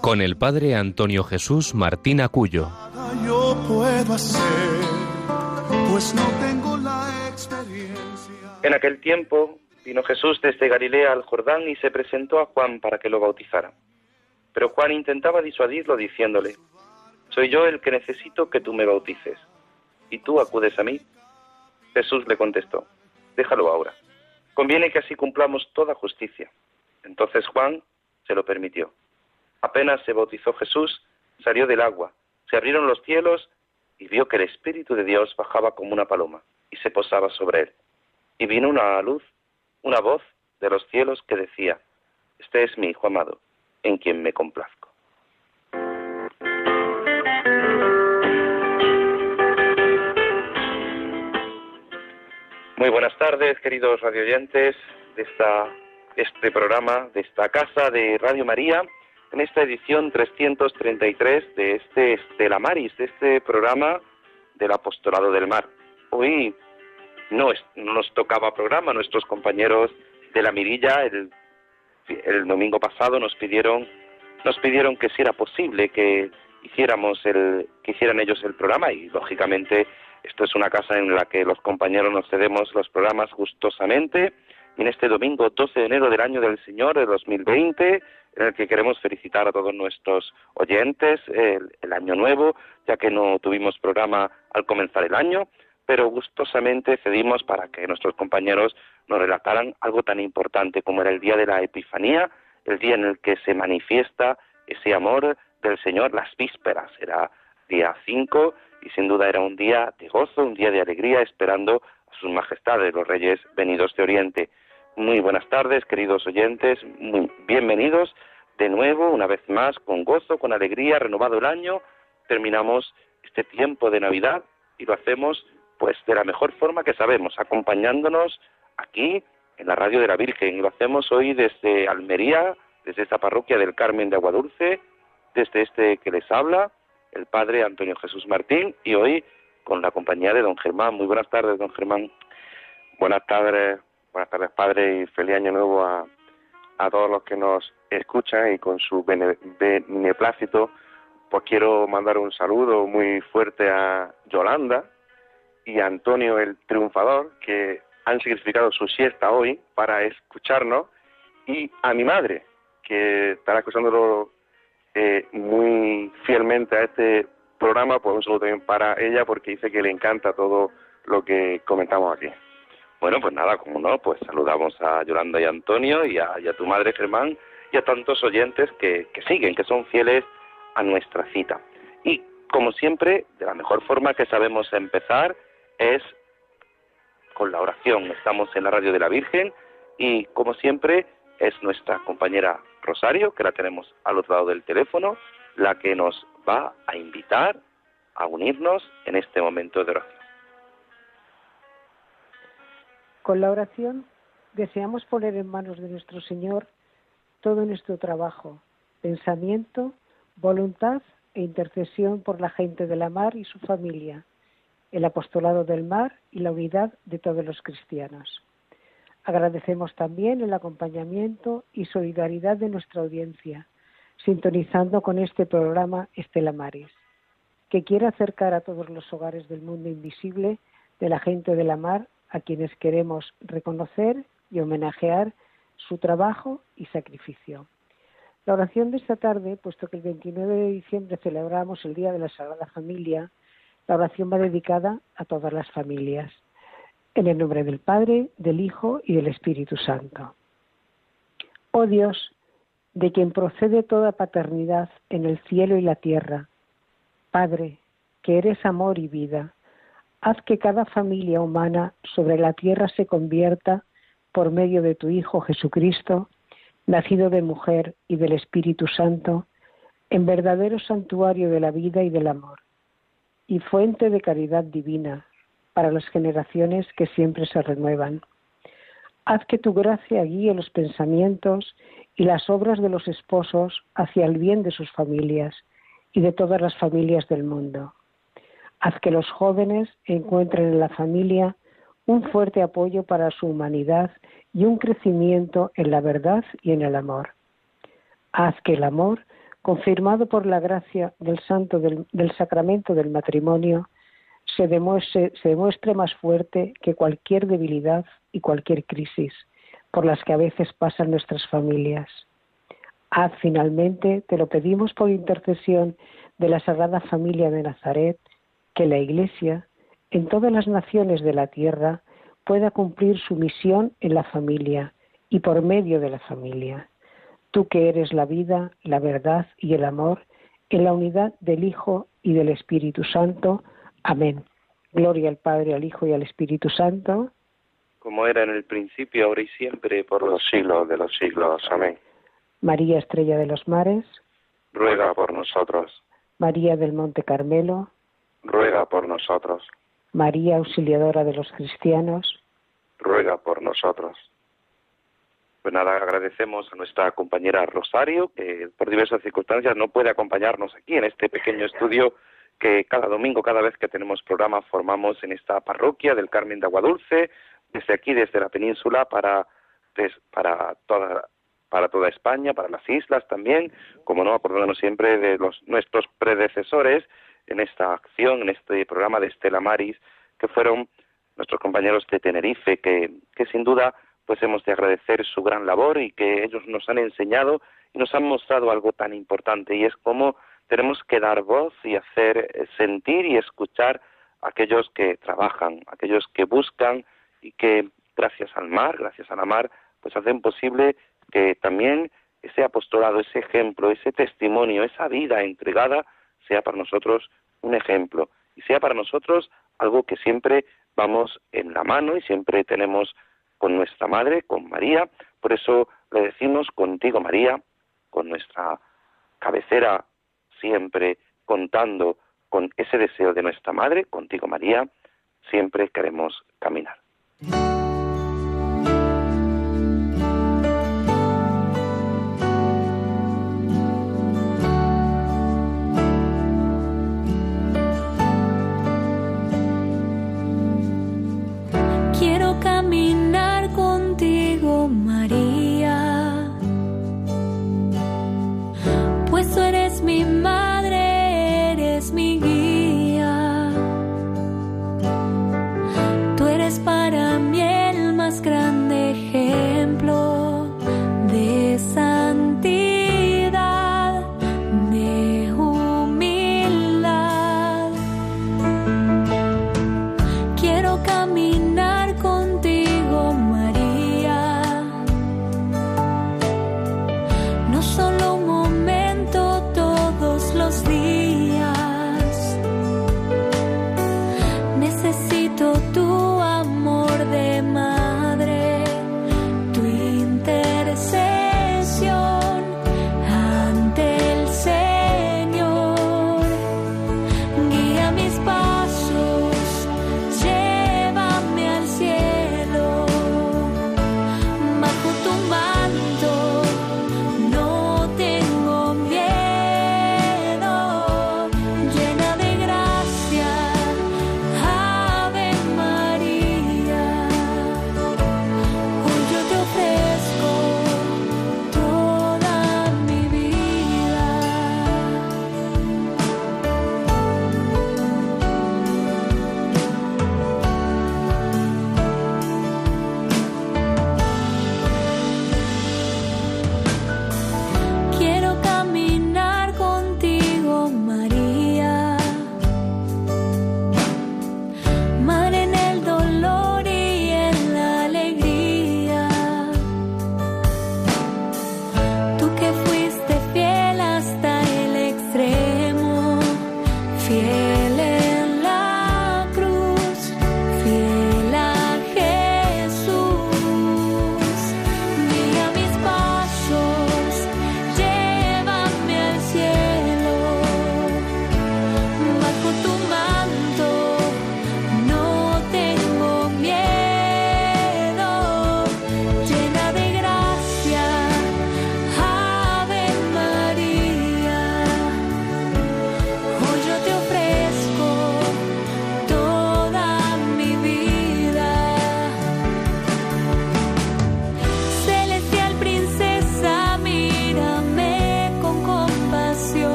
con el padre Antonio Jesús Martín Acuyo. Yo puedo hacer, pues no tengo la experiencia. En aquel tiempo Vino Jesús desde Galilea al Jordán y se presentó a Juan para que lo bautizara. Pero Juan intentaba disuadirlo diciéndole, Soy yo el que necesito que tú me bautices, y tú acudes a mí. Jesús le contestó, Déjalo ahora. Conviene que así cumplamos toda justicia. Entonces Juan se lo permitió. Apenas se bautizó Jesús, salió del agua, se abrieron los cielos y vio que el Espíritu de Dios bajaba como una paloma y se posaba sobre él. Y vino una luz una voz de los cielos que decía, Este es mi Hijo amado, en quien me complazco. Muy buenas tardes, queridos radioyentes de esta, este programa, de esta casa de Radio María, en esta edición 333 de este Estela Maris, de este programa del Apostolado del Mar. Hoy no, nos tocaba programa. Nuestros compañeros de la Mirilla el, el domingo pasado nos pidieron nos pidieron que si era posible que hiciéramos el que hicieran ellos el programa y lógicamente esto es una casa en la que los compañeros nos cedemos los programas gustosamente en este domingo 12 de enero del año del Señor de 2020 en el que queremos felicitar a todos nuestros oyentes el año nuevo ya que no tuvimos programa al comenzar el año pero gustosamente cedimos para que nuestros compañeros nos relataran algo tan importante como era el día de la Epifanía, el día en el que se manifiesta ese amor del Señor, las vísperas, era día 5 y sin duda era un día de gozo, un día de alegría, esperando a sus majestades, los reyes venidos de Oriente. Muy buenas tardes, queridos oyentes, muy bienvenidos de nuevo, una vez más, con gozo, con alegría, renovado el año, terminamos este tiempo de Navidad y lo hacemos pues de la mejor forma que sabemos, acompañándonos aquí en la radio de la Virgen. Y lo hacemos hoy desde Almería, desde esta parroquia del Carmen de Aguadulce, desde este que les habla, el padre Antonio Jesús Martín, y hoy con la compañía de don Germán. Muy buenas tardes, don Germán. Buenas tardes, buenas tardes, padre, y feliz año nuevo a, a todos los que nos escuchan y con su beneplácito, pues quiero mandar un saludo muy fuerte a Yolanda, y Antonio el Triunfador, que han sacrificado su siesta hoy para escucharnos, y a mi madre, que estará escuchándolo eh, muy fielmente a este programa, pues un saludo también para ella, porque dice que le encanta todo lo que comentamos aquí. Bueno, pues nada, como no, pues saludamos a Yolanda y a Antonio y a, tu madre Germán y a tantos oyentes que, que siguen, que son fieles a nuestra cita. Y como siempre, de la mejor forma que sabemos empezar es con la oración. Estamos en la radio de la Virgen y como siempre es nuestra compañera Rosario, que la tenemos al otro lado del teléfono, la que nos va a invitar a unirnos en este momento de oración. Con la oración deseamos poner en manos de nuestro Señor todo nuestro trabajo, pensamiento, voluntad e intercesión por la gente de la mar y su familia el apostolado del mar y la unidad de todos los cristianos. Agradecemos también el acompañamiento y solidaridad de nuestra audiencia, sintonizando con este programa Estela Maris, que quiere acercar a todos los hogares del mundo invisible de la gente de la mar a quienes queremos reconocer y homenajear su trabajo y sacrificio. La oración de esta tarde, puesto que el 29 de diciembre celebramos el Día de la Sagrada Familia, la oración va dedicada a todas las familias. En el nombre del Padre, del Hijo y del Espíritu Santo. Oh Dios, de quien procede toda paternidad en el cielo y la tierra, Padre, que eres amor y vida, haz que cada familia humana sobre la tierra se convierta por medio de tu Hijo Jesucristo, nacido de mujer y del Espíritu Santo, en verdadero santuario de la vida y del amor, y fuente de caridad divina para las generaciones que siempre se renuevan. Haz que tu gracia guíe los pensamientos y las obras de los esposos hacia el bien de sus familias y de todas las familias del mundo. Haz que los jóvenes encuentren en la familia un fuerte apoyo para su humanidad y un crecimiento en la verdad y en el amor. Haz que el amor, confirmado por la gracia del santo del, sacramento del matrimonio, se demuestre, se demuestre más fuerte que cualquier debilidad y cualquier crisis por las que a veces pasan nuestras familias. Haz finalmente, te lo pedimos por intercesión de la Sagrada Familia de Nazaret, que la Iglesia, en todas las naciones de la tierra, pueda cumplir su misión en la familia y por medio de la familia. Tú que eres la vida, la verdad y el amor, en la unidad del Hijo y del Espíritu Santo. Amén. Gloria al Padre, al Hijo y al Espíritu Santo. Como era en el principio, ahora y siempre, por los siglos de los siglos. Amén. María Estrella de los Mares. Ruega por nosotros. María del Monte Carmelo. Ruega por nosotros. María Auxiliadora de los Cristianos. Ruega por nosotros. Pues nada, agradecemos a nuestra compañera Rosario, que por diversas circunstancias no puede acompañarnos aquí en este pequeño estudio que cada domingo, cada vez que tenemos programa, formamos en esta parroquia del Carmen de Aguadulce, desde aquí, desde la península, para, para, toda, para toda España, para las islas también, como no, acordándonos siempre de los, nuestros predecesores en esta acción, en este programa de Estela Maris, que fueron nuestros compañeros de Tenerife, que, sin duda pues hemos de agradecer su gran labor y que ellos nos han enseñado y nos han mostrado algo tan importante y es cómo tenemos que dar voz y hacer eh, sentir y escuchar a aquellos que trabajan, aquellos que buscan y que gracias al mar, gracias a la mar, pues hacen posible que también ese apostolado, ese ejemplo, ese testimonio, esa vida entregada sea para nosotros un ejemplo y sea para nosotros algo que siempre vamos en la mano y siempre tenemos con nuestra madre, con María. Por eso le decimos contigo, María, con nuestra cabecera siempre contando con ese deseo de nuestra madre, contigo, María, siempre queremos caminar.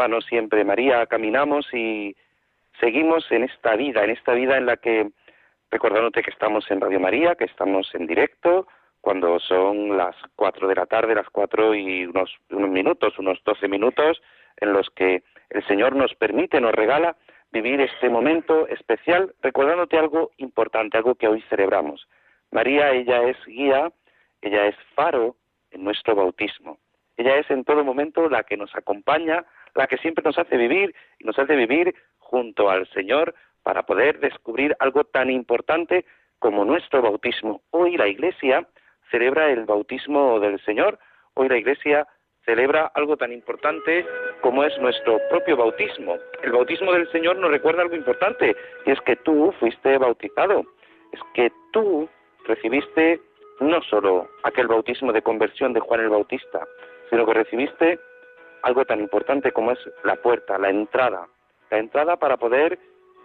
Manos siempre, María, caminamos y seguimos en esta vida, en esta vida en la que, recordándote que estamos en Radio María, que estamos en directo, cuando son las cuatro de la tarde, las cuatro y unos, unos minutos, unos doce minutos, en los que el Señor nos permite, nos regala vivir este momento especial, recordándote algo importante, algo que hoy celebramos. María, ella es guía, ella es faro en nuestro bautismo. Ella es en todo momento la que nos acompaña, la que siempre nos hace vivir y nos hace vivir junto al Señor para poder descubrir algo tan importante como nuestro bautismo. Hoy la Iglesia celebra el bautismo del Señor, hoy la Iglesia celebra algo tan importante como es nuestro propio bautismo. El bautismo del Señor nos recuerda algo importante, y es que tú fuiste bautizado, es que tú recibiste no solo aquel bautismo de conversión de Juan el Bautista, sino que recibiste algo tan importante como es la puerta, la entrada, la entrada para poder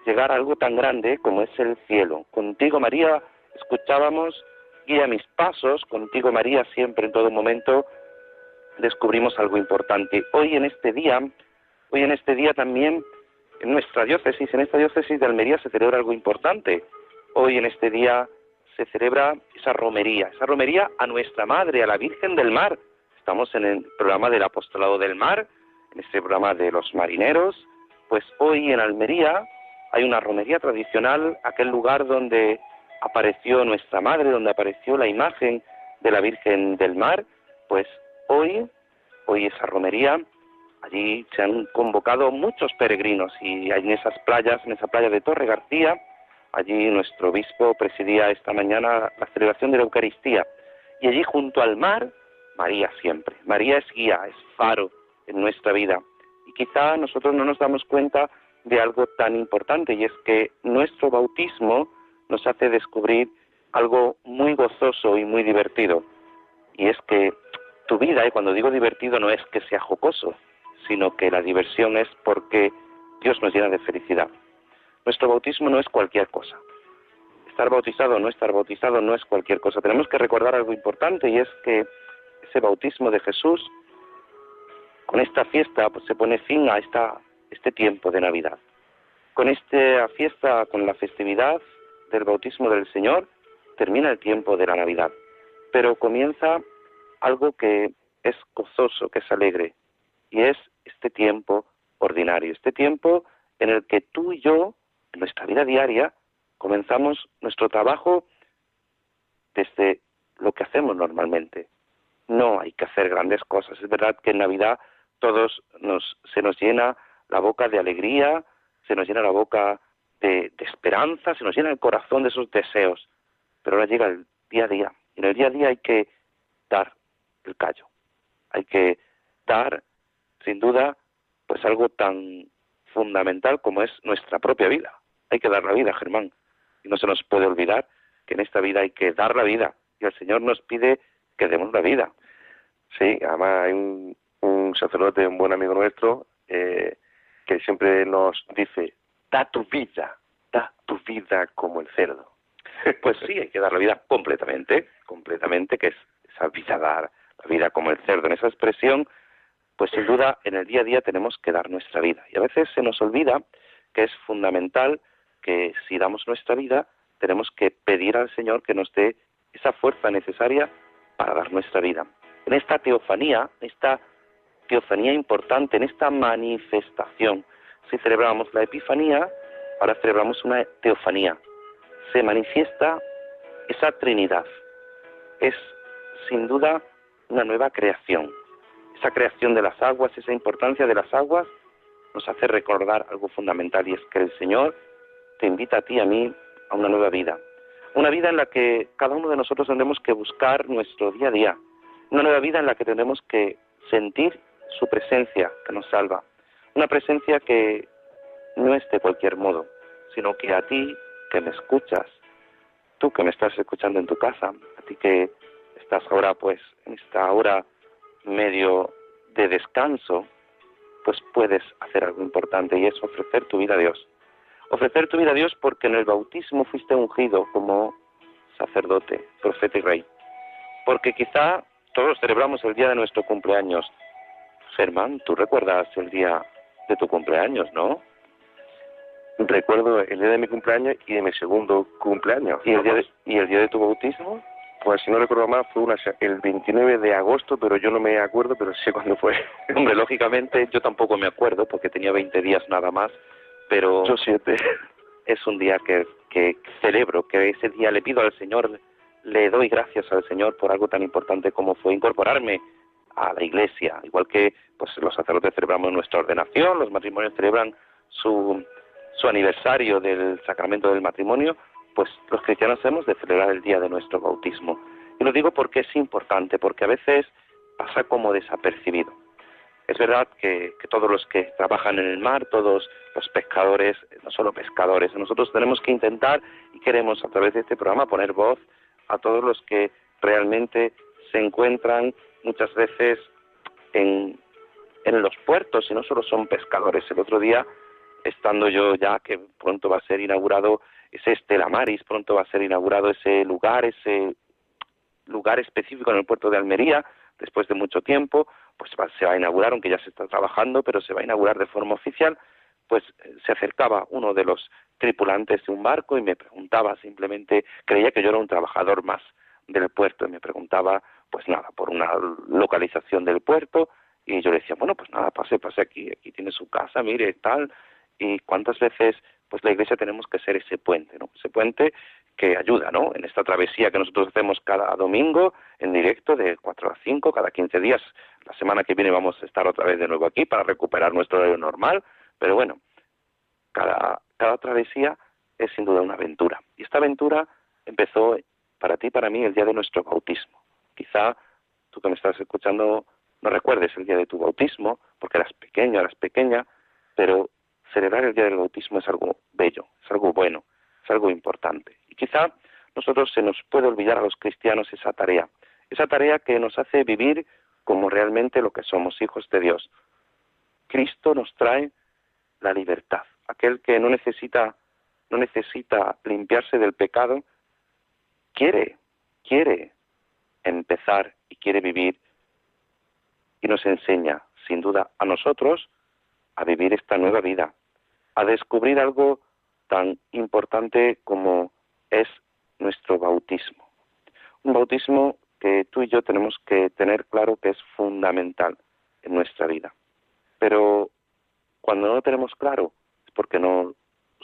llegar a algo tan grande como es el cielo. Contigo, María, escuchábamos, guía mis pasos, contigo, María, siempre en todo momento descubrimos algo importante. Hoy en este día, hoy en este día también en nuestra diócesis, en esta diócesis de Almería se celebra algo importante. Hoy en este día se celebra esa romería, esa romería a nuestra Madre, a la Virgen del Mar, Estamos en el programa del Apostolado del Mar, en este programa de los marineros. Pues hoy en Almería hay una romería tradicional, aquel lugar donde apareció nuestra madre, donde apareció la imagen de la Virgen del Mar. Pues hoy, hoy esa romería, allí se han convocado muchos peregrinos y en esas playas, en esa playa de Torre García, allí nuestro obispo presidía esta mañana la celebración de la Eucaristía. Y allí junto al mar María siempre. María es guía, es faro en nuestra vida. Y quizá nosotros no nos damos cuenta de algo tan importante y es que nuestro bautismo nos hace descubrir algo muy gozoso y muy divertido. Y es que tu vida, y cuando digo divertido no es que sea jocoso, sino que la diversión es porque Dios nos llena de felicidad. Nuestro bautismo no es cualquier cosa. Estar bautizado o no estar bautizado no es cualquier cosa. Tenemos que recordar algo importante y es que ese bautismo de Jesús, con esta fiesta pues, se pone fin a esta, este tiempo de Navidad. Con esta fiesta, con la festividad del bautismo del Señor, termina el tiempo de la Navidad. Pero comienza algo que es gozoso, que es alegre, y es este tiempo ordinario, este tiempo en el que tú y yo, en nuestra vida diaria, comenzamos nuestro trabajo desde lo que hacemos normalmente, no hay que hacer grandes cosas. Es verdad que en Navidad todos nos, se nos llena la boca de alegría, se nos llena la boca de, de esperanza, se nos llena el corazón de esos deseos. Pero ahora llega el día a día. Y en el día a día hay que dar el callo. Hay que dar, sin duda, pues algo tan fundamental como es nuestra propia vida. Hay que dar la vida, Germán. Y no se nos puede olvidar que en esta vida hay que dar la vida. Y el Señor nos pide que demos la vida. Sí, además hay un, sacerdote, un buen amigo nuestro, eh, que siempre nos dice, da tu vida, da tu vida como el cerdo. Pues sí, hay que dar la vida completamente, completamente, que es esa vida dar, la vida como el cerdo. En esa expresión, pues sin duda en el día a día tenemos que dar nuestra vida. Y a veces se nos olvida que es fundamental que si damos nuestra vida, tenemos que pedir al Señor que nos dé esa fuerza necesaria para dar nuestra vida. En esta teofanía, esta teofanía importante, en esta manifestación, si celebramos la Epifanía, ahora celebramos una teofanía. Se manifiesta esa Trinidad. Es sin duda una nueva creación. Esa creación de las aguas, esa importancia de las aguas, nos hace recordar algo fundamental y es que el Señor te invita a ti y a mí a una nueva vida, una vida en la que cada uno de nosotros tendremos que buscar nuestro día a día. Una nueva vida en la que tendremos que sentir su presencia que nos salva. Una presencia que no es de cualquier modo, sino que a ti que me escuchas, tú que me estás escuchando en tu casa, a ti que estás ahora pues en esta hora medio de descanso, pues puedes hacer algo importante y es ofrecer tu vida a Dios. Ofrecer tu vida a Dios porque en el bautismo fuiste ungido como sacerdote, profeta y rey. Porque quizá todos celebramos el día de nuestro cumpleaños. Germán, tú recuerdas el día de tu cumpleaños, ¿no? Recuerdo el día de mi cumpleaños y de mi segundo cumpleaños. ¿Y el día de, y el día de tu bautismo? Pues si no recuerdo mal, fue una, el 29 de agosto, pero yo no me acuerdo, pero sé cuándo fue. Hombre, lógicamente yo tampoco me acuerdo porque tenía 20 días nada más, pero... Yo siete. Es un día que, que celebro, que ese día le pido al Señor, le doy gracias al Señor por algo tan importante como fue incorporarme a la iglesia, igual que pues los sacerdotes celebramos nuestra ordenación, los matrimonios celebran su, su aniversario del sacramento del matrimonio, pues los cristianos hemos de celebrar el día de nuestro bautismo. Y lo digo porque es importante, porque a veces pasa como desapercibido. Es verdad que, todos los que trabajan en el mar, todos los pescadores, no solo pescadores, nosotros tenemos que intentar y queremos a través de este programa poner voz a todos los que realmente se encuentran muchas veces en, en los puertos y no solo son pescadores. El otro día, estando yo ya que pronto va a ser inaugurado ese Estela Maris, pronto va a ser inaugurado ese lugar, ese lugar específico en el puerto de Almería, después de mucho tiempo, pues se va a inaugurar, aunque ya se está trabajando, pero se va a inaugurar de forma oficial, pues eh, se acercaba uno de los tripulantes de un barco y me preguntaba simplemente, creía que yo era un trabajador más del puerto y me preguntaba, pues nada, por una localización del puerto y yo le decía, bueno, pues nada, pase, pase aquí, aquí tiene su casa, mire, tal, y cuántas veces pues la iglesia tenemos que ser ese puente, ¿no? Ese puente que ayuda, ¿no? En esta travesía que nosotros hacemos cada domingo en directo de 4 a 5, cada 15 días. La semana que viene vamos a estar otra vez de nuevo aquí para recuperar nuestro horario normal, pero bueno, cada, cada travesía es sin duda una aventura. Y esta aventura empezó para ti y para mí el día de nuestro bautismo. Quizá tú que me estás escuchando no recuerdes el día de tu bautismo, porque eras pequeño, eras pequeña, pero celebrar el día del bautismo es algo bello, es algo bueno, es algo importante. Y quizá nosotros se nos puede olvidar a los cristianos esa tarea, esa tarea que nos hace vivir como realmente lo que somos, hijos de Dios. Cristo nos trae la libertad, aquel que no necesita no necesita limpiarse del pecado, quiere, quiere empezar y quiere vivir y nos enseña, sin duda, a nosotros a vivir esta nueva vida, a descubrir algo tan importante como es nuestro bautismo. Un bautismo que tú y yo tenemos que tener claro que es fundamental en nuestra vida. Pero cuando no lo tenemos claro es porque no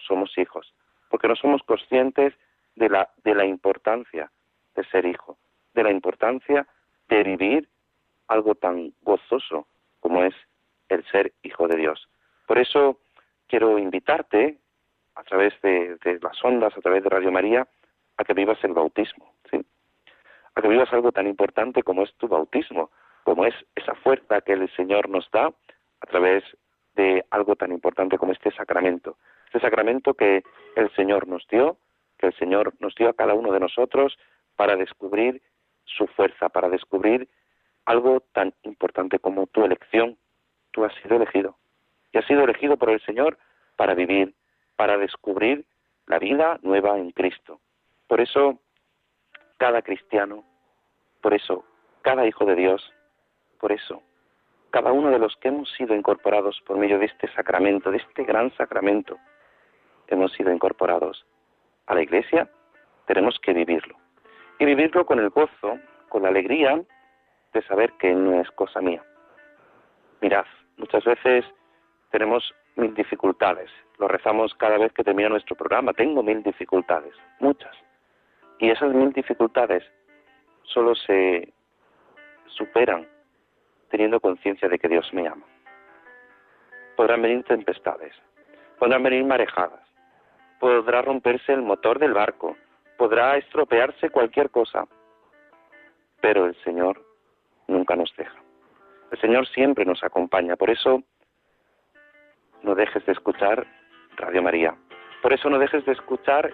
somos hijos, porque no somos conscientes de la, de la importancia de ser hijo, de la importancia de vivir algo tan gozoso como es el ser hijo de Dios. Por eso quiero invitarte a través de, las ondas, a través de Radio María, a que vivas el bautismo, ¿sí? A que vivas algo tan importante como es tu bautismo, como es esa fuerza que el Señor nos da a través de algo tan importante como este sacramento. Este sacramento que el Señor nos dio, que el Señor nos dio a cada uno de nosotros para descubrir su fuerza, para descubrir algo tan importante como tu elección. Tú has sido elegido y ha sido elegido por el Señor para vivir, para descubrir la vida nueva en Cristo. Por eso, cada cristiano, por eso, cada hijo de Dios, por eso, cada uno de los que hemos sido incorporados por medio de este sacramento, de este gran sacramento, hemos sido incorporados a la iglesia, tenemos que vivirlo. Y vivirlo con el gozo, con la alegría de saber que no es cosa mía. Mirad, muchas veces tenemos mil dificultades. Lo rezamos cada vez que termina nuestro programa. Tengo mil dificultades, muchas. Y esas mil dificultades solo se superan teniendo conciencia de que Dios me ama. Podrán venir tempestades, podrán venir marejadas, podrá romperse el motor del barco, podrá estropearse cualquier cosa, pero el Señor nunca nos deja. El Señor siempre nos acompaña. Por eso no dejes de escuchar Radio María. Por eso no dejes de escuchar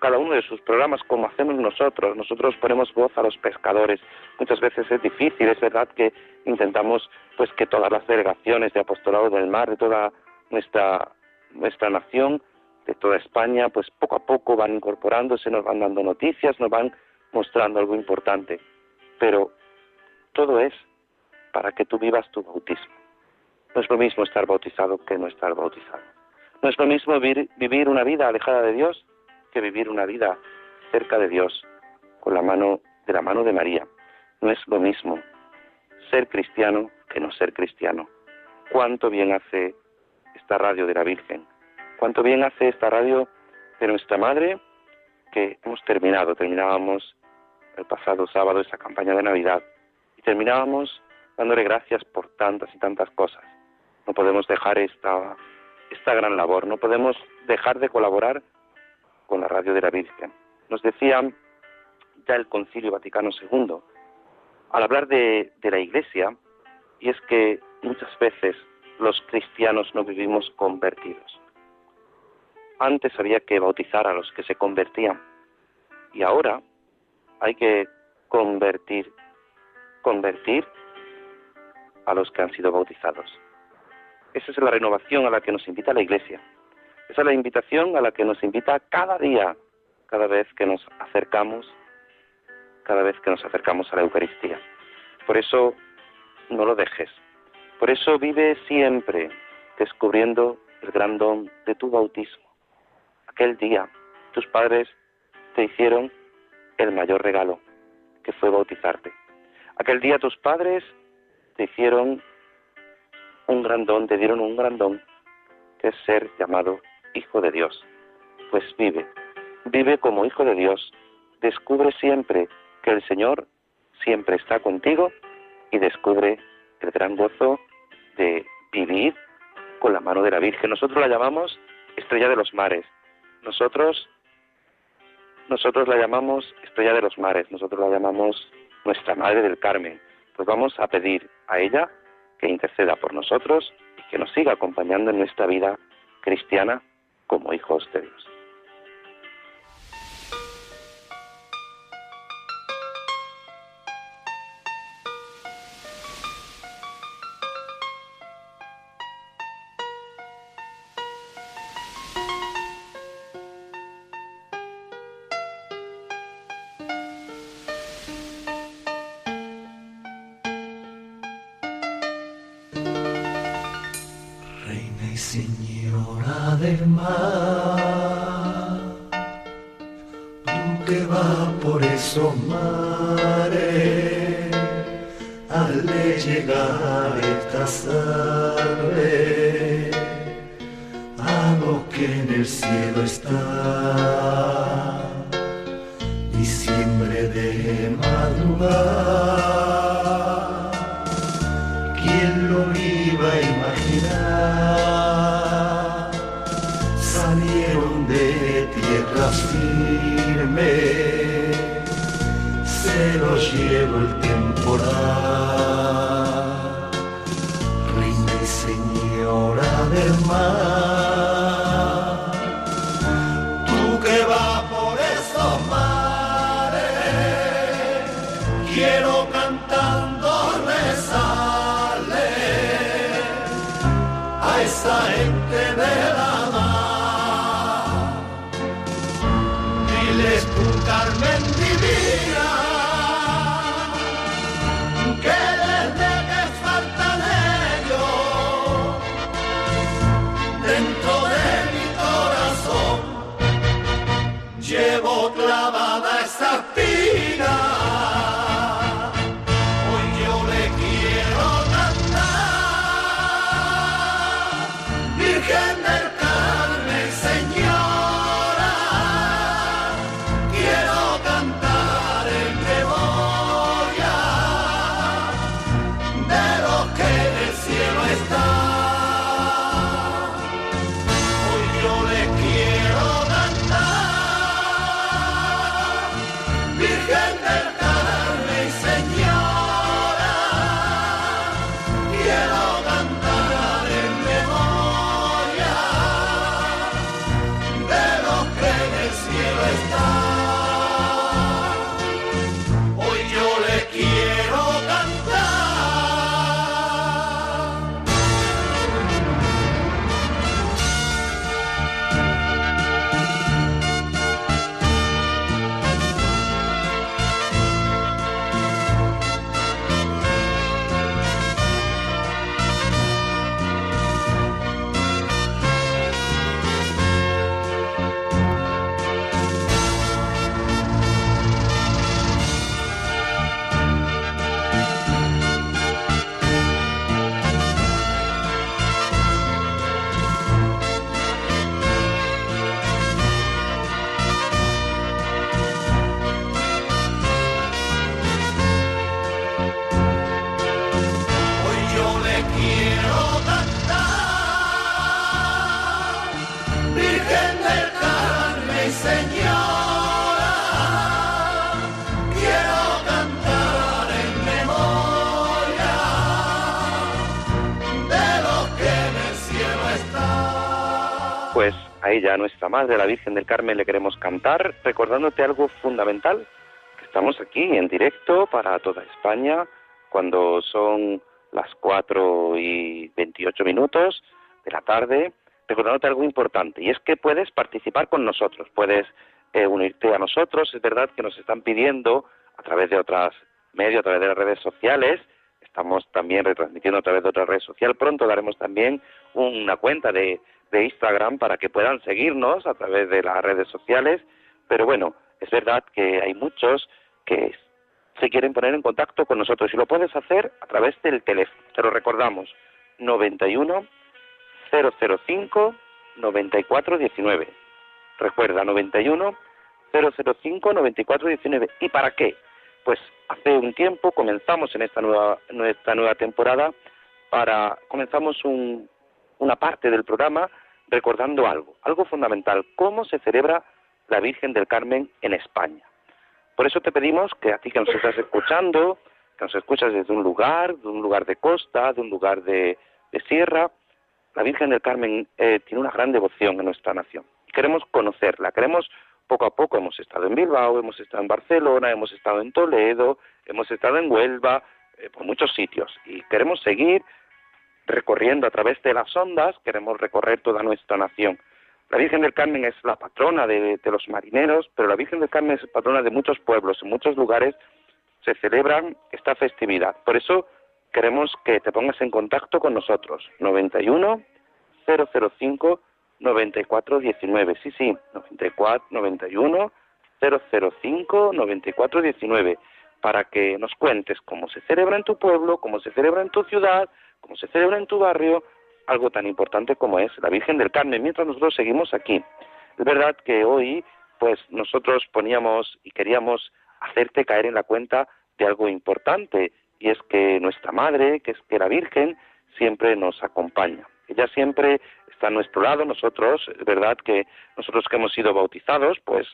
cada uno de sus programas como hacemos nosotros. Nosotros ponemos voz a los pescadores. Muchas veces es difícil, es verdad que intentamos pues que todas las delegaciones de apostolado del mar, de toda nuestra, nuestra nación, de toda España, pues poco a poco van incorporándose, nos van dando noticias, nos van mostrando algo importante. Pero todo es para que tú vivas tu bautismo. No es lo mismo estar bautizado que no estar bautizado. No es lo mismo vivir, una vida alejada de Dios que vivir una vida cerca de Dios, con la mano de la mano de María. No es lo mismo ser cristiano que no ser cristiano. Cuánto bien hace esta radio de la Virgen. Cuánto bien hace esta radio de nuestra Madre que hemos terminado. Terminábamos el pasado sábado esa campaña de Navidad y terminábamos dándole gracias por tantas y tantas cosas. No podemos dejar esta, esta gran labor, no podemos dejar de colaborar con la radio de la Virgen. Nos decía ya el Concilio Vaticano II, al hablar de, de la Iglesia, y es que muchas veces los cristianos no vivimos convertidos. Antes había que bautizar a los que se convertían y ahora hay que convertir, convertir a los que han sido bautizados. Esa es la renovación a la que nos invita la Iglesia. Esa es la invitación a la que nos invita cada día, cada vez que nos acercamos, cada vez que nos acercamos a la Eucaristía. Por eso no lo dejes. Por eso vive siempre descubriendo el gran don de tu bautismo. Aquel día tus padres te hicieron el mayor regalo, que fue bautizarte. Aquel día tus padres te hicieron un gran don, te dieron un gran don, que es ser llamado Hijo de Dios. Pues vive, vive como Hijo de Dios, descubre siempre que el Señor siempre está contigo y descubre el gran gozo de vivir con la mano de la Virgen. Nosotros la llamamos estrella de los mares. Nosotros nosotros la llamamos estrella de los mares, nosotros la llamamos nuestra Madre del Carmen. Pues vamos a pedir a ella que interceda por nosotros y que nos siga acompañando en nuestra vida cristiana como hijos de Dios. Virgen del nuestra Madre, la Virgen del Carmen, le queremos cantar, recordándote algo fundamental, que estamos aquí en directo para toda España, cuando son las 4 y 28 minutos de la tarde, recordándote algo importante, y es que puedes participar con nosotros, puedes eh, unirte a nosotros, es verdad que nos están pidiendo a través de otras medios, a través de las redes sociales, estamos también retransmitiendo a través de otra red social, pronto daremos también una cuenta de de Instagram para que puedan seguirnos a través de las redes sociales, pero bueno, es verdad que hay muchos que se quieren poner en contacto con nosotros y lo puedes hacer a través del teléfono. Te lo recordamos, 91 005 9419. Recuerda, 91 005 9419. ¿Y para qué? Pues hace un tiempo comenzamos en esta nueva, nuestra nueva temporada para comenzamos un, una parte del programa recordando algo, algo fundamental, cómo se celebra la Virgen del Carmen en España. Por eso te pedimos que a ti que nos estás escuchando, que nos escuchas desde un lugar, de un lugar de costa, de un lugar de, sierra, la Virgen del Carmen eh, tiene una gran devoción en nuestra nación. Queremos conocerla, queremos poco a poco, hemos estado en Bilbao, hemos estado en Barcelona, hemos estado en Toledo, hemos estado en Huelva, eh, por muchos sitios, y queremos seguir recorriendo a través de las ondas, queremos recorrer toda nuestra nación. La Virgen del Carmen es la patrona de, los marineros, pero la Virgen del Carmen es patrona de muchos pueblos, en muchos lugares se celebra esta festividad. Por eso queremos que te pongas en contacto con nosotros. 91 005 9419. Sí, sí, 94 91 005 9419 para que nos cuentes cómo se celebra en tu pueblo, cómo se celebra en tu ciudad, como se celebra en tu barrio algo tan importante como es la Virgen del Carmen, mientras nosotros seguimos aquí. Es verdad que hoy, pues nosotros poníamos y queríamos hacerte caer en la cuenta de algo importante, y es que nuestra Madre, que es que la Virgen, siempre nos acompaña. Ella siempre está a nuestro lado, nosotros, es verdad que nosotros que hemos sido bautizados, pues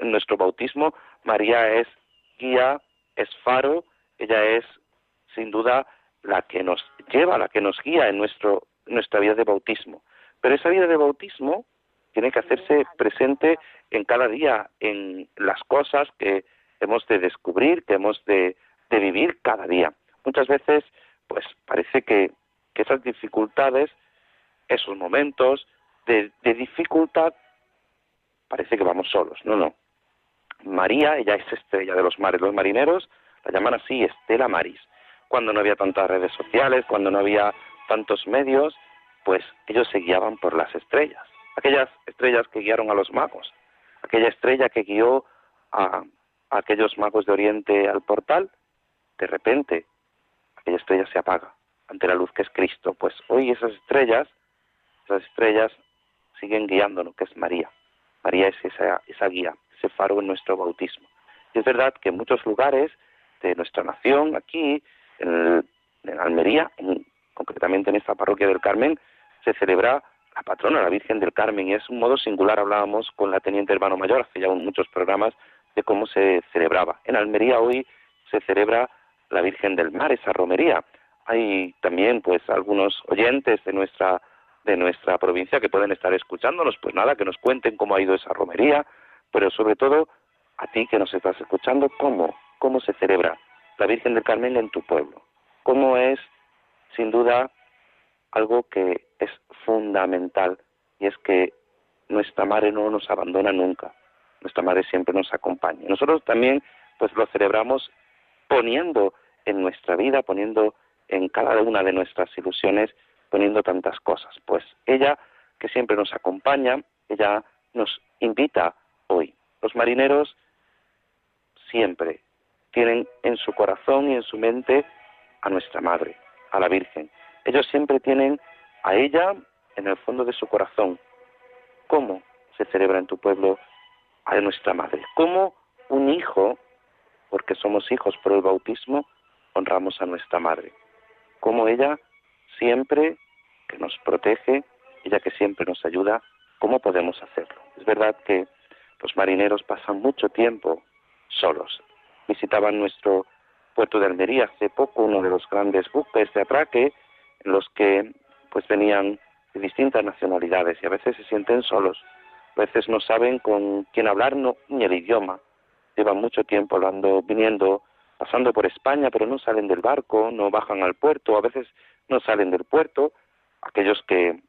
en nuestro bautismo María es guía, es faro, ella es sin duda la que nos lleva, la que nos guía en nuestro, nuestra vida de bautismo. Pero esa vida de bautismo tiene que hacerse presente en cada día, en las cosas que hemos de descubrir, que hemos de, vivir cada día. Muchas veces, pues parece que, esas dificultades, esos momentos de, de dificultad, parece que vamos solos. No, no. María, ella es estrella de los mares. Los marineros la llaman así, Estela Maris cuando no había tantas redes sociales, cuando no había tantos medios, pues ellos se guiaban por las estrellas, aquellas estrellas que guiaron a los magos, aquella estrella que guió a, aquellos magos de Oriente al portal, de repente aquella estrella se apaga ante la luz que es Cristo. Pues hoy esas estrellas, esas estrellas siguen guiándonos, que es María. María es esa, esa guía, ese faro en nuestro bautismo. Y es verdad que en muchos lugares de nuestra nación, aquí, en, Almería, concretamente en esta parroquia del Carmen, se celebra la patrona, la Virgen del Carmen, y es un modo singular, hablábamos con la teniente hermano mayor hace ya muchos programas de cómo se celebraba. En Almería hoy se celebra la Virgen del Mar, esa romería. Hay también pues algunos oyentes de nuestra de nuestra provincia que pueden estar escuchándonos, pues nada, que nos cuenten cómo ha ido esa romería, pero sobre todo a ti que nos estás escuchando, cómo, cómo se celebra la Virgen del Carmen en tu pueblo. Cómo es, sin duda, algo que es fundamental y es que nuestra madre no nos abandona nunca, nuestra madre siempre nos acompaña. Nosotros también pues lo celebramos poniendo en nuestra vida, poniendo en cada una de nuestras ilusiones, poniendo tantas cosas. Pues ella que siempre nos acompaña, ella nos invita hoy. Los marineros siempre tienen en su corazón y en su mente a nuestra Madre, a la Virgen. Ellos siempre tienen a ella en el fondo de su corazón. ¿Cómo se celebra en tu pueblo a nuestra Madre? ¿Cómo un hijo, porque somos hijos por el bautismo, honramos a nuestra Madre? ¿Cómo ella siempre, que nos protege, ella que siempre nos ayuda, ¿cómo podemos hacerlo? Es verdad que los marineros pasan mucho tiempo solos. Visitaban nuestro puerto de Almería hace poco, uno de los grandes buques de atraque, en los que pues venían de distintas nacionalidades y a veces se sienten solos. A veces no saben con quién hablar no, ni el idioma. Llevan mucho tiempo hablando, viniendo, pasando por España, pero no salen del barco, no bajan al puerto, a veces no salen del puerto. Aquellos que,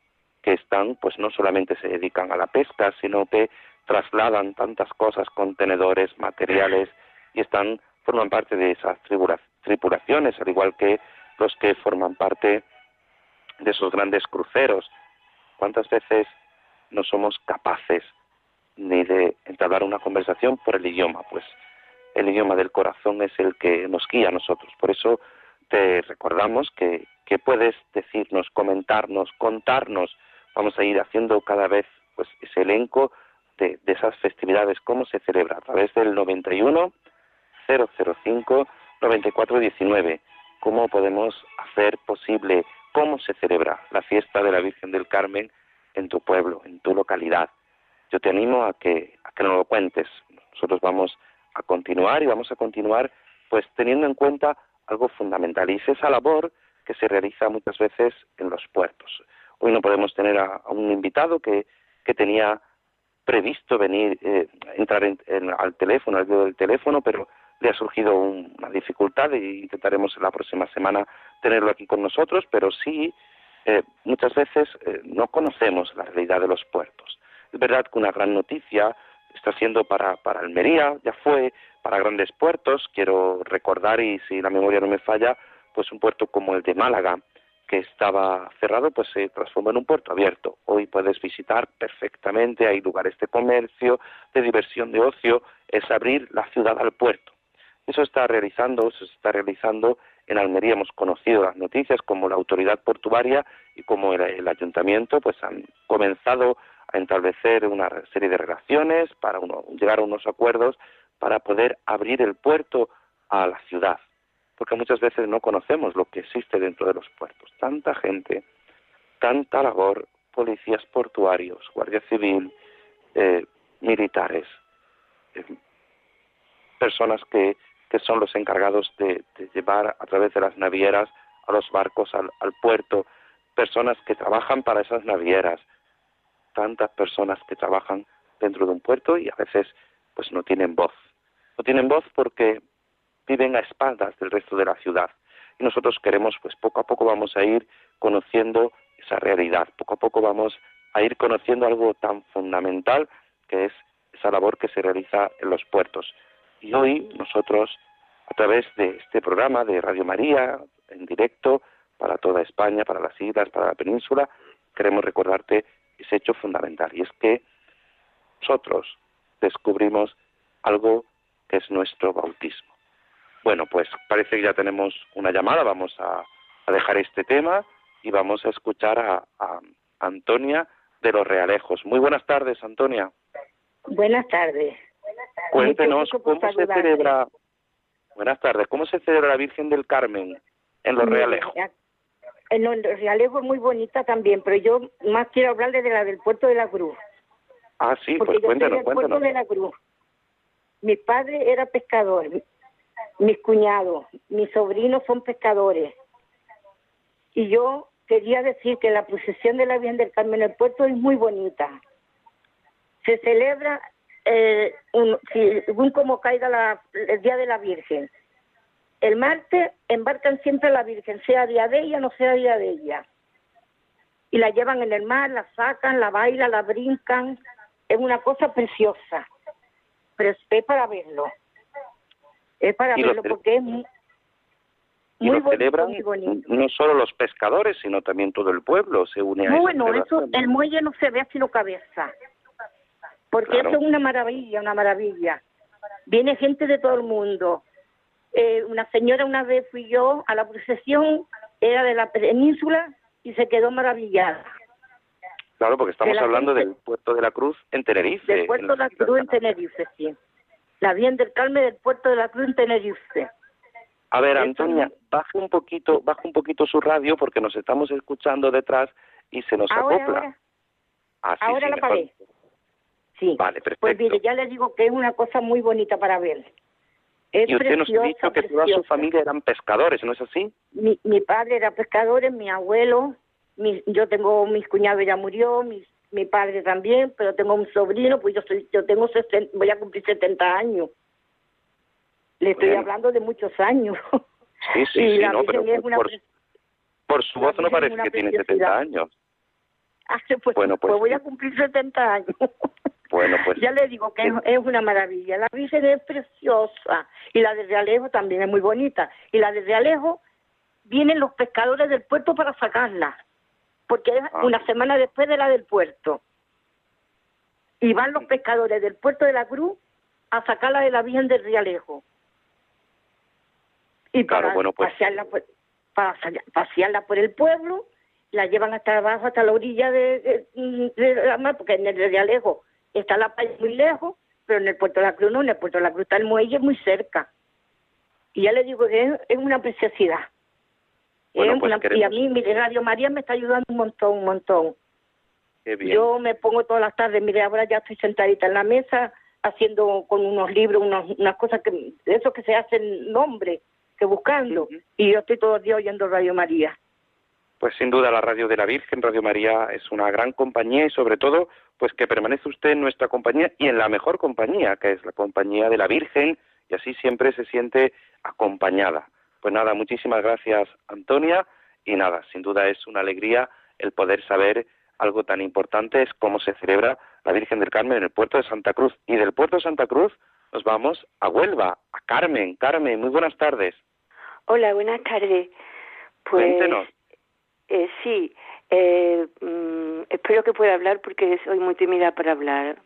que están, pues no solamente se dedican a la pesca, sino que trasladan tantas cosas, contenedores, materiales, y están, forman parte de esas tripulaciones, al igual que los que forman parte de esos grandes cruceros. ¿Cuántas veces no somos capaces ni de entablar una conversación por el idioma? Pues el idioma del corazón es el que nos guía a nosotros. Por eso te recordamos que, que puedes decirnos, comentarnos, contarnos. Vamos a ir haciendo cada vez pues ese elenco de, de esas festividades, cómo se celebra a través del 91 005 9419. ¿Cómo podemos hacer posible cómo se celebra la fiesta de la Virgen del Carmen en tu pueblo, en tu localidad. Yo te animo a que, a que nos lo cuentes. Nosotros vamos a continuar y vamos a continuar pues teniendo en cuenta algo fundamental y es esa labor que se realiza muchas veces en los puertos. Hoy no podemos tener a, un invitado que, que tenía previsto venir, eh, entrar al teléfono, al del teléfono, pero le ha surgido una dificultad y intentaremos la próxima semana tenerlo aquí con nosotros, pero sí eh, muchas veces eh, no conocemos la realidad de los puertos. Es verdad que una gran noticia está siendo para, para Almería, ya fue para grandes puertos, quiero recordar, y si la memoria no me falla, pues un puerto como el de Málaga, que estaba cerrado, pues se transformó en un puerto abierto. Hoy puedes visitar perfectamente, hay lugares de comercio, de diversión, de ocio, es abrir la ciudad al puerto. Eso está realizando, se está realizando en Almería. Hemos conocido las noticias como la autoridad portuaria y como el, ayuntamiento, pues han comenzado a establecer una serie de relaciones para llegar a unos acuerdos para poder abrir el puerto a la ciudad, porque muchas veces no conocemos lo que existe dentro de los puertos. Tanta gente, tanta labor, policías portuarios, guardia civil, eh, militares, eh, personas que que son los encargados de, llevar a través de las navieras a los barcos al, puerto, personas que trabajan para esas navieras, tantas personas que trabajan dentro de un puerto y a veces pues no tienen voz. No tienen voz porque viven a espaldas del resto de la ciudad. Y nosotros queremos, pues poco a poco vamos a ir conociendo esa realidad, poco a poco vamos a ir conociendo algo tan fundamental que es esa labor que se realiza en los puertos. Y hoy nosotros, a través de este programa de Radio María, en directo, para toda España, para las islas, para la península, queremos recordarte ese hecho fundamental. Y es que nosotros descubrimos algo que es nuestro bautismo. Bueno, pues parece que ya tenemos una llamada, vamos a, dejar este tema y vamos a escuchar a, a, Antonia de los Realejos. Muy buenas tardes, Antonia. Buenas tardes. Cuéntenos cómo se celebra. Buenas tardes. ¿Cómo se celebra la Virgen del Carmen en los Realejos? En los Realejos es muy bonita también, pero yo más quiero hablarle de la del Puerto de la Cruz. Ah, sí, pues cuéntanos, cuéntanos. Puerto de la Cruz. Mi padre era pescador, mis cuñados, mis sobrinos son pescadores. Y yo quería decir que la procesión de la Virgen del Carmen en el puerto es muy bonita. Se celebra eh, un, según como caiga el día de la Virgen. El martes embarcan siempre a la Virgen, sea día de ella, no sea día de ella. Y la llevan en el mar, la sacan, la bailan, la brincan. Es una cosa preciosa. Pero es para verlo. Es para verlo porque es muy, y lo celebran no solo los pescadores, sino también todo el pueblo se une a Bueno, eso, el muelle no se ve sino cabeza porque eso es una maravilla, una maravilla. Viene gente de todo el mundo. Eh, una señora una vez fui yo a la procesión, era de la península y se quedó maravillada. Claro, porque estamos hablando del puerto de la Cruz en Tenerife. Del puerto de la Cruz en Tenerife, sí. La bien del Calme del puerto de la Cruz en Tenerife. A ver, Antonia, baja un poquito, baja un poquito su radio porque nos estamos escuchando detrás y se nos ahora, acopla. Ahora, ah, ahora sí, la mejor. Sí. Vale, perfecto. Pues mire, ya le digo que es una cosa muy bonita para ver. Es y usted nos ha dicho que toda su familia eran pescadores, ¿no es así? Mi, mi padre era pescador, mi abuelo, mi, yo tengo mis cuñados ya murió, mi, mi padre también, pero tengo un sobrino, pues yo soy, yo tengo 60, voy a cumplir 70 años. Le estoy hablando de muchos años. Sí, sí, Y sí, no, pero una por, su voz no parece que tiene preciosidad. 70 años. Ah, pues, Bueno, pues voy sí. a cumplir 70 años. Bueno, pues ya le digo que es, es una maravilla. La Virgen es preciosa y la de Realejo también es muy bonita. Y la de Realejo vienen los pescadores del puerto para sacarla, porque es Ah. una semana después de la del puerto. Y van los pescadores del puerto de la Cruz a sacarla de la Virgen del Realejo. Y Claro, para bueno, pues- pasearla por, para pasearla por el pueblo, la llevan hasta abajo, hasta la orilla de, de- de la mar, porque en el Realejo está la playa muy lejos, pero en el puerto de la Cruz no, en el puerto de la Cruz está el muelle muy cerca. Y ya le digo que es, es una preciosidad. Bueno, Es pues una- y a mí, mire, Radio María me está ayudando un montón, un montón. qué bien. Yo me pongo todas las tardes, mire, ahora ya estoy sentadita en la mesa haciendo con unos libros, unos, unas cosas que, eso que se hacen nombre, que buscando. Y yo estoy todos los días oyendo Radio María. Pues sin duda la Radio de la Virgen, Radio María, es una gran compañía y sobre todo, pues que permanece usted en nuestra compañía y en la mejor compañía, que es la compañía de la Virgen, y así siempre se siente acompañada. Pues nada, muchísimas gracias Antonia y nada, sin duda es una alegría el poder saber algo tan importante es cómo se celebra la Virgen del Carmen en el puerto de Santa Cruz. Y del puerto de Santa Cruz nos vamos a Huelva, a Carmen. Carmen, muy buenas tardes. Hola, buenas tardes. Pues Cuéntenos. Eh, sí, eh, mm, espero que pueda hablar porque soy muy tímida para hablar.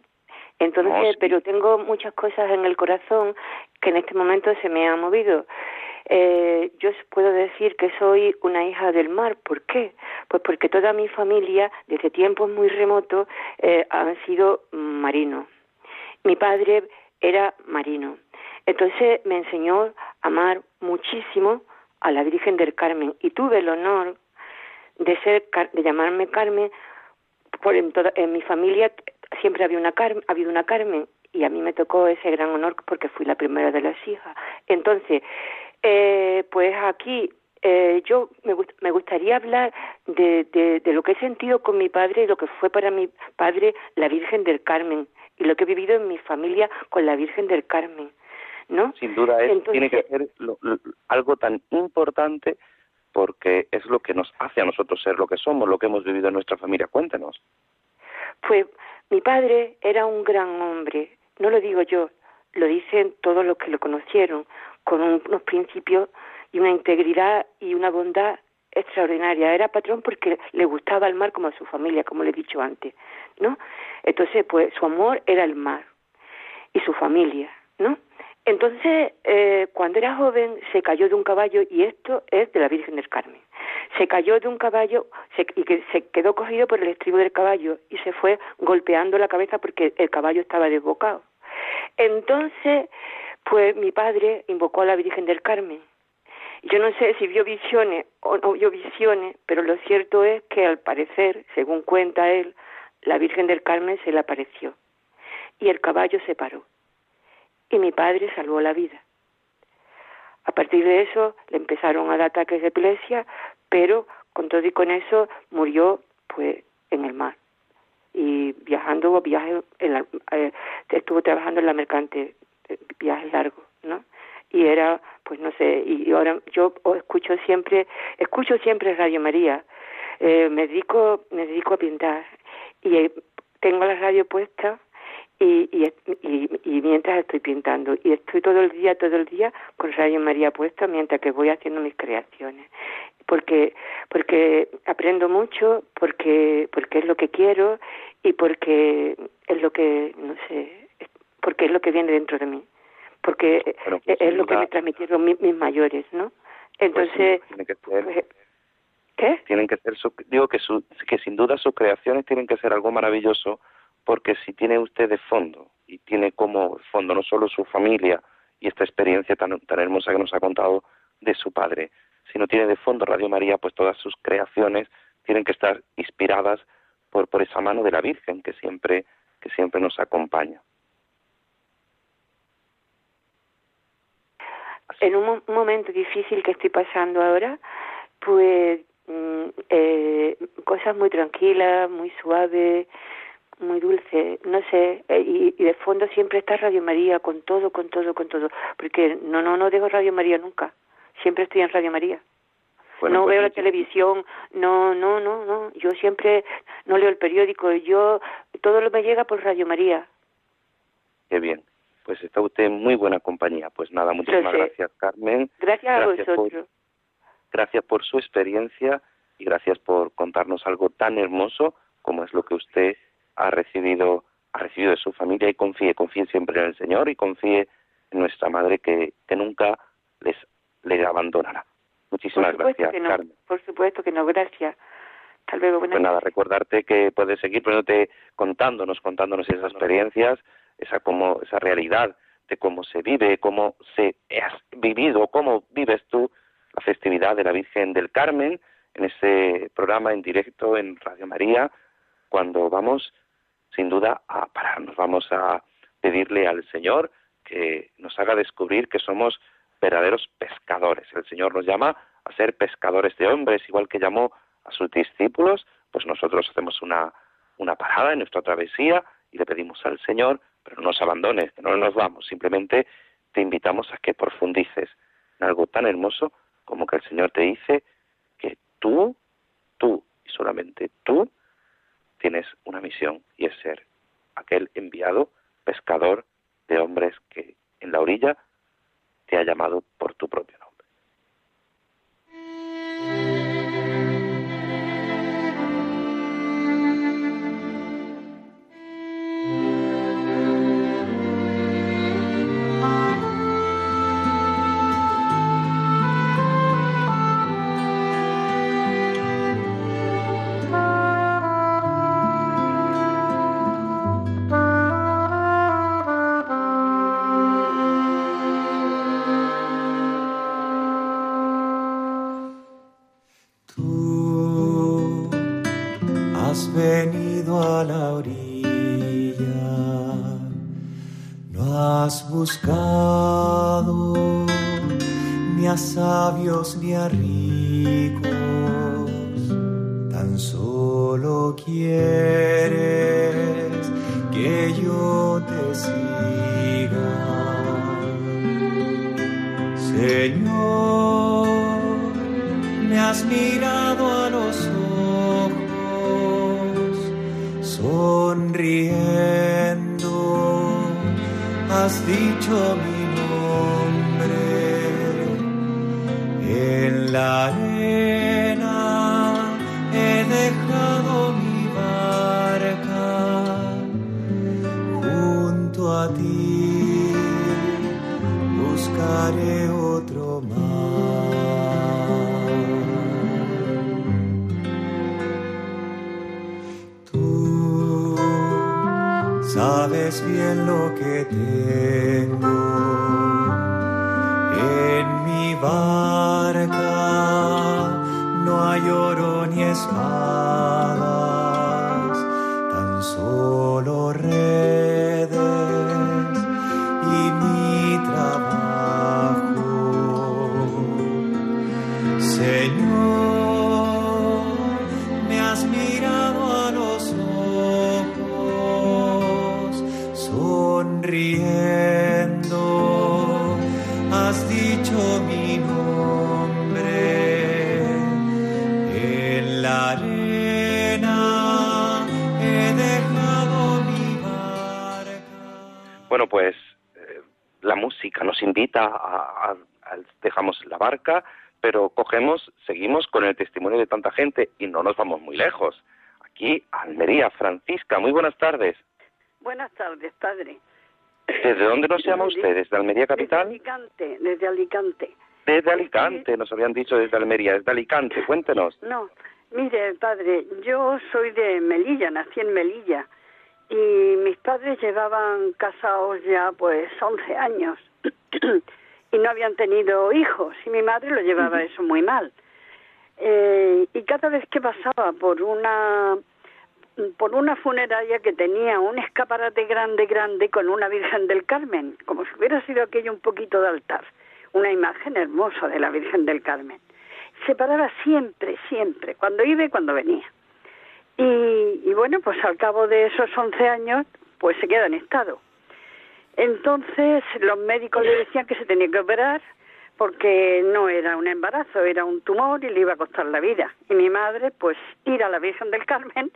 Entonces, No, sí. pero tengo muchas cosas en el corazón que en este momento se me han movido. Eh, yo puedo decir que soy una hija del mar. ¿Por qué? Pues porque toda mi familia, desde tiempos muy remotos, eh, han sido marinos. Mi padre era marino. Entonces me enseñó a amar muchísimo a la Virgen del Carmen y tuve el honor de ser de llamarme Carmen por en, toda, en mi familia siempre había una Carmen, ha habido una Carmen y a mí me tocó ese gran honor porque fui la primera de las hijas. Entonces, eh, pues aquí eh, yo me, gust- me gustaría hablar de, de, de lo que he sentido con mi padre y lo que fue para mi padre la Virgen del Carmen y lo que he vivido en mi familia con la Virgen del Carmen, ¿no? Sin duda es, Entonces- tiene que ser lo- lo- algo tan importante porque es lo que nos hace a nosotros ser lo que somos, lo que hemos vivido en nuestra familia. Cuéntenos. Pues mi padre era un gran hombre, no lo digo yo, lo dicen todos los que lo conocieron, con un- unos principios y una integridad y una bondad extraordinaria. Era patrón porque le gustaba el mar como a su familia, como le he dicho antes, ¿no? Entonces, pues su amor era el mar y su familia, ¿no? Entonces, eh, cuando era joven, se cayó de un caballo, y esto es de la Virgen del Carmen. Se cayó de un caballo se- y que se quedó cogido por el estribo del caballo y se fue golpeando la cabeza porque el caballo estaba desbocado. Entonces, pues mi padre invocó a la Virgen del Carmen. Yo no sé si vio visiones o no vio visiones, pero lo cierto es que al parecer, según cuenta él, la Virgen del Carmen se le apareció y el caballo se paró y mi padre salvó la vida. A partir de eso le empezaron a dar ataques de epilepsia, pero con todo y con eso murió pues en el mar y viajando viajes en la- eh, estuvo trabajando en la mercante eh, viajes largos, ¿no? Y era pues no sé y ahora yo escucho siempre escucho siempre Radio María eh, me dedico me dedico a pintar y eh, tengo la radio puesta y, y, y, y mientras estoy pintando. Y estoy todo el día todo el día con Radio María puesta mientras que voy haciendo mis creaciones. Porque porque aprendo mucho porque porque es lo que quiero y porque es lo que no sé porque es lo que viene dentro de mí. Porque pues, es lo que me transmitieron mi- mis mayores no Pues, entonces sí, pues, qué tienen que ser su- digo que su- que sin duda sus creaciones tienen que ser algo maravilloso porque si tiene usted de fondo y tiene como fondo no solo su familia y esta experiencia tan, hermosa que nos ha contado de su Padre. Si no tiene de fondo Radio María, pues todas sus creaciones tienen que estar inspiradas por, por esa mano de la Virgen que siempre, que siempre nos acompaña. En un momento difícil que estoy pasando ahora, pues mm, eh, cosas muy tranquilas, muy suaves, muy dulce, no sé, eh, y, y, de fondo siempre está Radio María con todo, con todo, con todo, porque no, no, no dejo Radio María nunca, siempre estoy en Radio María. no pues veo la televisión, no, no, no, no, yo siempre no leo el periódico, yo todo lo me llega por Radio María. Qué bien, pues está usted en muy buena compañía. Pues nada, muchísimas gracias Carmen. Gracias, a vosotros. gracias por su experiencia y gracias por contarnos algo tan hermoso como es lo que usted ha recibido, ha recibido de su familia y confíe, confíe siempre en el Señor y confíe en nuestra Madre que, que nunca les, les abandonará. Muchísimas gracias, Carmen. Por supuesto que no, gracias. Hasta luego, pues nada, recordarte que puedes seguir poniéndote, contándonos, contándonos esas experiencias, esa como esa realidad de cómo se vive, cómo se has vivido, cómo vives tú la festividad de la Virgen del Carmen en ese programa en directo en Radio María, cuando vamos sin duda a pararnos, vamos a pedirle al Señor que nos haga descubrir que somos verdaderos pescadores. El Señor nos llama a ser pescadores de hombres, igual que llamó a sus discípulos, pues nosotros hacemos una, una parada en nuestra travesía y le pedimos al Señor, pero no nos abandones, que no nos vamos, simplemente te invitamos a que profundices en algo tan hermoso como que el Señor te dice que tú, tú y solamente tú tienes una misión y es ser aquel enviado pescador de hombres que en la orilla te ha llamado por tu propio quieres que yo te siga. Señor, me has mirado a los ojos, sonriendo, has dicho mi nombre. Invita a, dejamos la barca, pero cogemos, seguimos con el testimonio de tanta gente y no nos vamos muy lejos. Aquí, Almería, Francisca, muy buenas tardes. Buenas tardes, padre. ¿Desde dónde nos llama usted? ¿Desde Almería Capital? Desde Alicante, desde Alicante. Desde Alicante, nos habían dicho desde Almería, desde Alicante, cuéntenos. No, mire, padre, yo soy de Melilla, nací en Melilla y mis padres llevaban casados ya pues 11 años y no habían tenido hijos y mi madre lo llevaba eso muy mal. Eh, y cada vez que pasaba por una por una funeraria que tenía un escaparate grande, grande, con una Virgen del Carmen, como si hubiera sido aquello un poquito de altar, una imagen hermosa de la Virgen del Carmen. Se paraba siempre, siempre, cuando iba y cuando venía. Y, y bueno, pues al cabo de esos 11 años, pues se queda en estado. Entonces los médicos le decían que se tenía que operar porque no era un embarazo, era un tumor y le iba a costar la vida. Y mi madre, pues ir a la Virgen del Carmen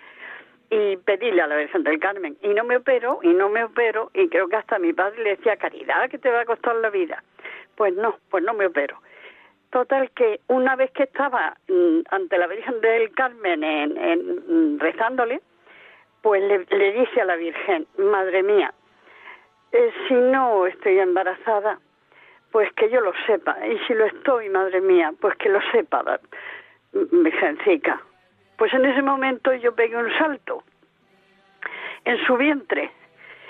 y pedirle a la Virgen del Carmen. Y no me opero, y no me opero, y creo que hasta mi padre le decía, caridad, que te va a costar la vida. Pues no, pues no me opero. Total que una vez que estaba mm, ante la Virgen del Carmen en, en, mm, rezándole, pues le, le, dice a la Virgen, Madre mía, eh, si no estoy embarazada, pues que yo lo sepa. Y si lo estoy, Madre mía, pues que lo sepa, Virgencica. Pues en ese momento yo pegué un salto en su vientre.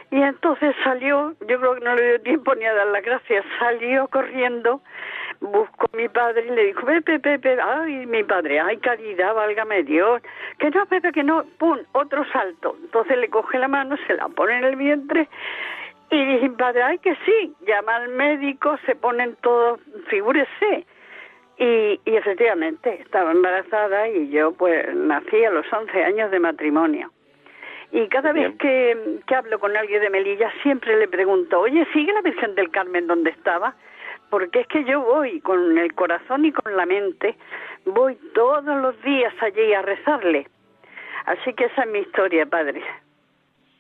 Y entonces salió, yo creo que no le dio tiempo ni a dar las gracias, salió corriendo, buscó a mi padre y le dijo, Pepe, Pepe, ay, mi padre, ay, caridad, válgame Dios, que no, Pepe, que no, pum, otro salto. Entonces le coge la mano, se la pone en el vientre y dije, padre, ay, que sí, llama al médico, se ponen todos, figúrese, y, y efectivamente, estaba embarazada y yo pues nací a los 11 años de matrimonio. Y cada vez que, que, hablo con alguien de Melilla siempre le pregunto, oye, ¿sigue la Virgen del Carmen donde estaba? Porque es que yo voy con el corazón y con la mente, voy todos los días allí a rezarle. Así que esa es mi historia, padre.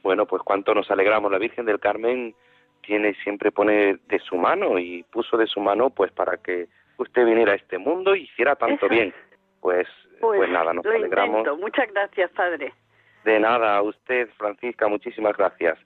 Bueno, pues cuánto nos alegramos. La Virgen del Carmen tiene siempre pone de su mano y puso de su mano pues para que usted viniera a este mundo y hiciera tanto bien. Pues, pues, pues, nada, nos lo alegramos. Intento. Muchas gracias, padre. De nada, a usted, Francisca, muchísimas gracias.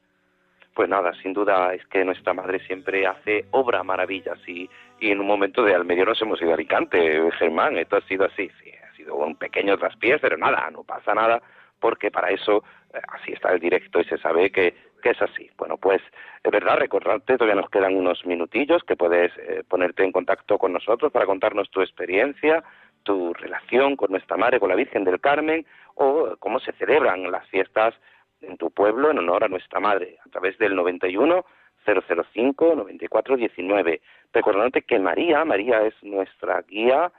Pues nada, sin duda es que nuestra madre siempre hace obra maravillas y, y en un momento de al medio nos hemos ido a Alicante, Germán, esto ha sido así, sí, ha sido un pequeño traspiés, pero nada, no pasa nada, porque para eso así está el directo y se sabe que es así. Bueno, pues es verdad, recordarte, todavía nos quedan unos minutillos que puedes eh, ponerte en contacto con nosotros para contarnos tu experiencia, tu relación con nuestra Madre, con la Virgen del Carmen, o cómo se celebran las fiestas en tu pueblo en honor a nuestra Madre, a través del 91 005 94 19. Recordándote que María, María es nuestra guía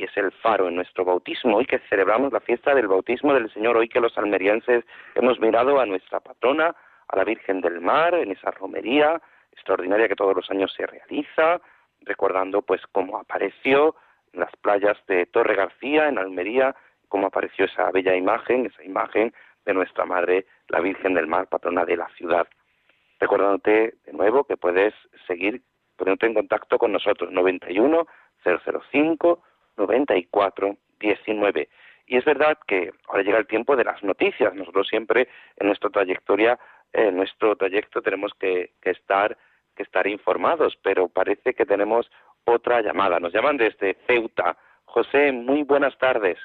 y es el faro en nuestro bautismo. Hoy que celebramos la fiesta del bautismo del Señor, hoy que los almerienses hemos mirado a nuestra patrona, a la Virgen del Mar en esa romería extraordinaria que todos los años se realiza, recordando pues cómo apareció en las playas de Torre García, en Almería, cómo apareció esa bella imagen, esa imagen de nuestra Madre, la Virgen del Mar, patrona de la ciudad. Recordándote de nuevo que puedes seguir poniéndote en contacto con nosotros, 91 005 94 19. Y es verdad que ahora llega el tiempo de las noticias. Nosotros siempre en nuestra trayectoria en nuestro trayecto tenemos que, estar que estar informados, pero parece que tenemos otra llamada. Nos llaman desde Ceuta. José, muy buenas tardes.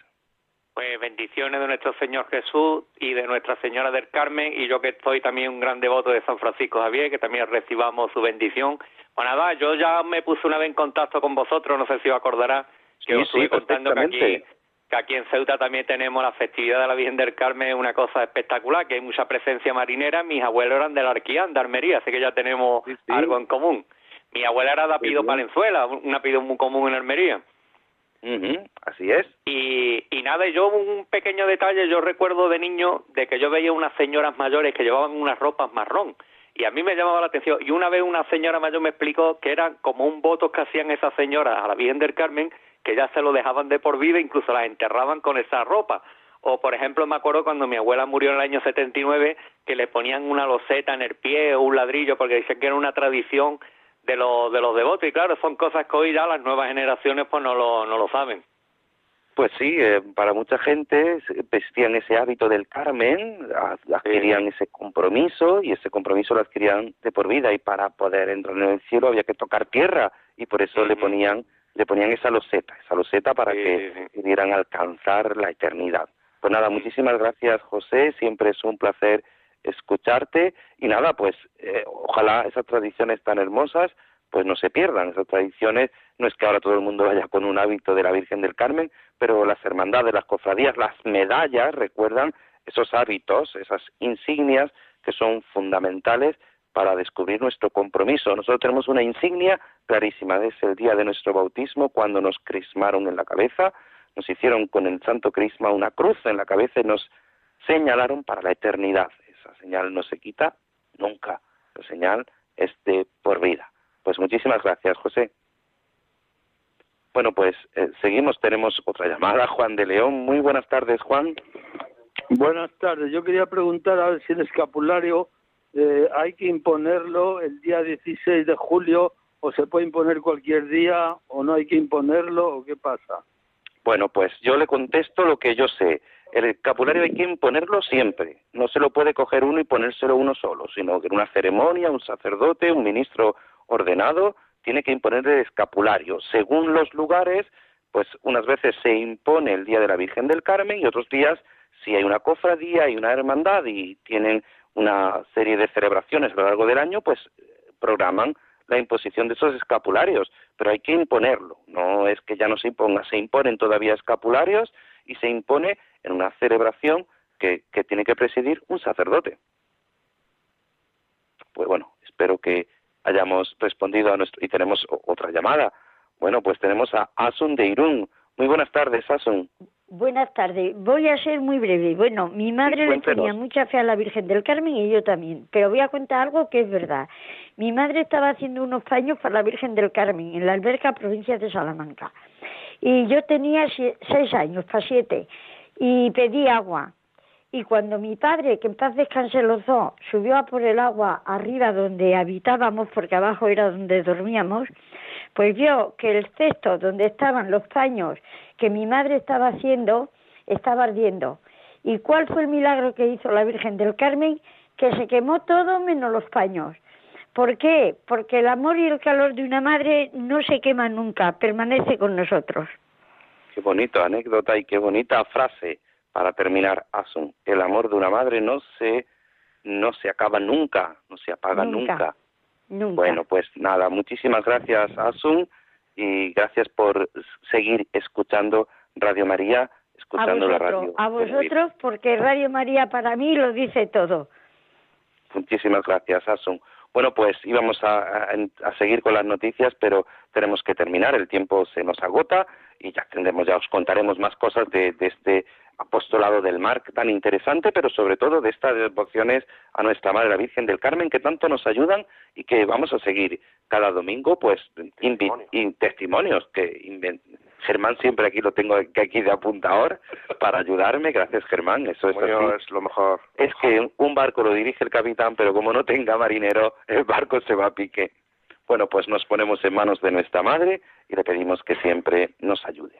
Pues bendiciones de nuestro Señor Jesús y de Nuestra Señora del Carmen y yo que soy también un gran devoto de San Francisco Javier, que también recibamos su bendición. Pues nada, yo ya me puse una vez en contacto con vosotros, no sé si os acordará, que os estoy contando que aquí que aquí en Ceuta también tenemos la festividad de la Virgen del Carmen, una cosa espectacular, que hay mucha presencia marinera. Mis abuelos eran de la Arquía, de Armería, así que ya tenemos algo en común. Mi abuela era de apellido Palenzuela, un apellido muy común en Almería. así es. Y, y nada, yo un pequeño detalle, yo recuerdo de niño de que yo veía unas señoras mayores que llevaban unas ropas marrón y a mí me llamaba la atención. Y una vez una señora mayor me explicó que eran como un voto que hacían esas señoras a la Virgen del Carmen, que ya se lo dejaban de por vida, incluso las enterraban con esa ropa. O, por ejemplo, me acuerdo cuando mi abuela murió en el año 79, que le ponían una loseta en el pie o un ladrillo, porque dicen que era una tradición de los, de los devotos. Y claro, son cosas que hoy ya las nuevas generaciones pues no lo, no lo saben. Pues sí, eh, para mucha gente vestían ese hábito del Carmen, adquirían ese compromiso y ese compromiso lo adquirían de por vida y para poder entrar en el cielo había que tocar tierra y por eso le ponían le ponían esa loseta, esa loseta para que pudieran alcanzar la eternidad. Pues nada, muchísimas gracias José, siempre es un placer escucharte y nada, pues eh, ojalá esas tradiciones tan hermosas pues no se pierdan esas tradiciones. No es que ahora todo el mundo vaya con un hábito de la Virgen del Carmen, pero las hermandades, las cofradías, las medallas recuerdan esos hábitos, esas insignias que son fundamentales para descubrir nuestro compromiso. Nosotros tenemos una insignia clarísima, es el día de nuestro bautismo, cuando nos crismaron en la cabeza, nos hicieron con el santo crisma una cruz en la cabeza y nos señalaron para la eternidad. Esa señal no se quita nunca, la señal es de por vida. Pues muchísimas gracias, José. Bueno, pues eh, seguimos, tenemos otra llamada, Juan de León. Muy buenas tardes, Juan. Buenas tardes. Yo quería preguntar a ver si el escapulario eh, hay que imponerlo el día 16 de julio o se puede imponer cualquier día o no hay que imponerlo o qué pasa. Bueno, pues yo le contesto lo que yo sé. El escapulario hay que imponerlo siempre. No se lo puede coger uno y ponérselo uno solo, sino que en una ceremonia, un sacerdote, un ministro ordenado tiene que imponer el escapulario. Según los lugares, pues unas veces se impone el Día de la Virgen del Carmen y otros días, si hay una cofradía y una hermandad y tienen una serie de celebraciones a lo largo del año, pues programan la imposición de esos escapularios, pero hay que imponerlo, no es que ya no se imponga, se imponen todavía escapularios y se impone en una celebración que, que tiene que presidir un sacerdote. Pues bueno, espero que hayamos respondido a nuestro... Y tenemos otra llamada. Bueno, pues tenemos a Asun de Irún. Muy buenas tardes, Asun. Buenas tardes. Voy a ser muy breve. Bueno, mi madre le tenía mucha fe a la Virgen del Carmen y yo también. Pero voy a contar algo que es verdad. Mi madre estaba haciendo unos paños para la Virgen del Carmen en la alberca provincia de Salamanca. Y yo tenía seis años, para siete, y pedí agua. Y cuando mi padre, que en paz descanse los dos, subió a por el agua arriba donde habitábamos, porque abajo era donde dormíamos, pues vio que el cesto donde estaban los paños que mi madre estaba haciendo estaba ardiendo. ¿Y cuál fue el milagro que hizo la Virgen del Carmen? Que se quemó todo menos los paños. ¿Por qué? Porque el amor y el calor de una madre no se quema nunca, permanece con nosotros. Qué bonita anécdota y qué bonita frase para terminar, Asun, el amor de una madre no se no se acaba nunca, no se apaga nunca. Bueno, pues nada, muchísimas gracias, Asun, y gracias por seguir escuchando Radio María, escuchando la radio. A vosotros, porque Radio María para mí lo dice todo. Muchísimas gracias, Asun. Bueno, pues íbamos a, seguir con las noticias, pero tenemos que terminar. El tiempo se nos agota y ya tendremos, ya os contaremos más cosas de, de este apostolado del mar tan interesante, pero sobre todo de estas devociones a nuestra Madre la Virgen del Carmen que tanto nos ayudan y que vamos a seguir cada domingo, pues testimonios que Germán siempre aquí lo tengo aquí de apuntador para ayudarme, gracias Germán, eso es, es lo mejor. Es que un barco lo dirige el capitán, pero como no tenga marinero, el barco se va a pique. Bueno, pues nos ponemos en manos de nuestra Madre y le pedimos que siempre nos ayude.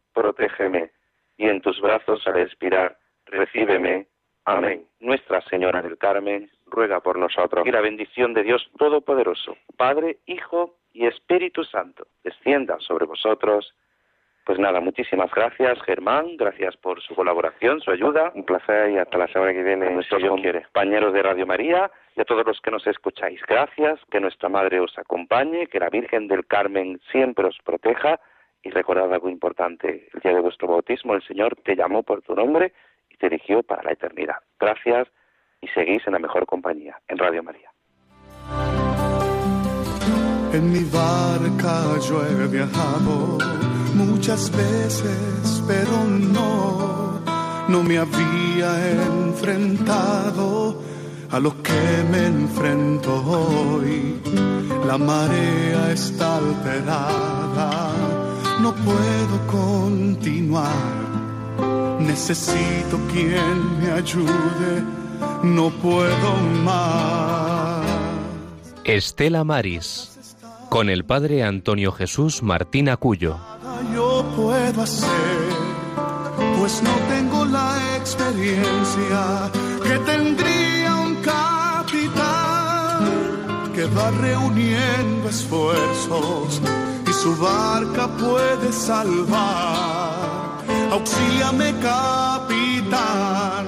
protégeme, y en tus brazos al expirar, recíbeme. Amén. Nuestra Señora del Carmen, ruega por nosotros. Y la bendición de Dios Todopoderoso, Padre, Hijo y Espíritu Santo, descienda sobre vosotros. Pues nada, muchísimas gracias, Germán, gracias por su colaboración, su ayuda. Un placer y hasta la semana que viene, a nuestros compañeros de Radio María y a todos los que nos escucháis. Gracias, que nuestra Madre os acompañe, que la Virgen del Carmen siempre os proteja y recordad algo importante, el día de vuestro bautismo el Señor te llamó por tu nombre y te eligió para la eternidad. Gracias y seguís en la mejor compañía, en Radio María. En mi barca yo he viajado muchas veces, pero no, no me había enfrentado a lo que me enfrento hoy. La marea está alterada no puedo continuar. Necesito quien me ayude, no puedo más. Estela Maris, con el padre Antonio Jesús Martín Acuyo. Yo puedo hacer, pues no tengo la experiencia que tendría un capitán que va reuniendo esfuerzos su barca puede salvar. Auxíliame, capitán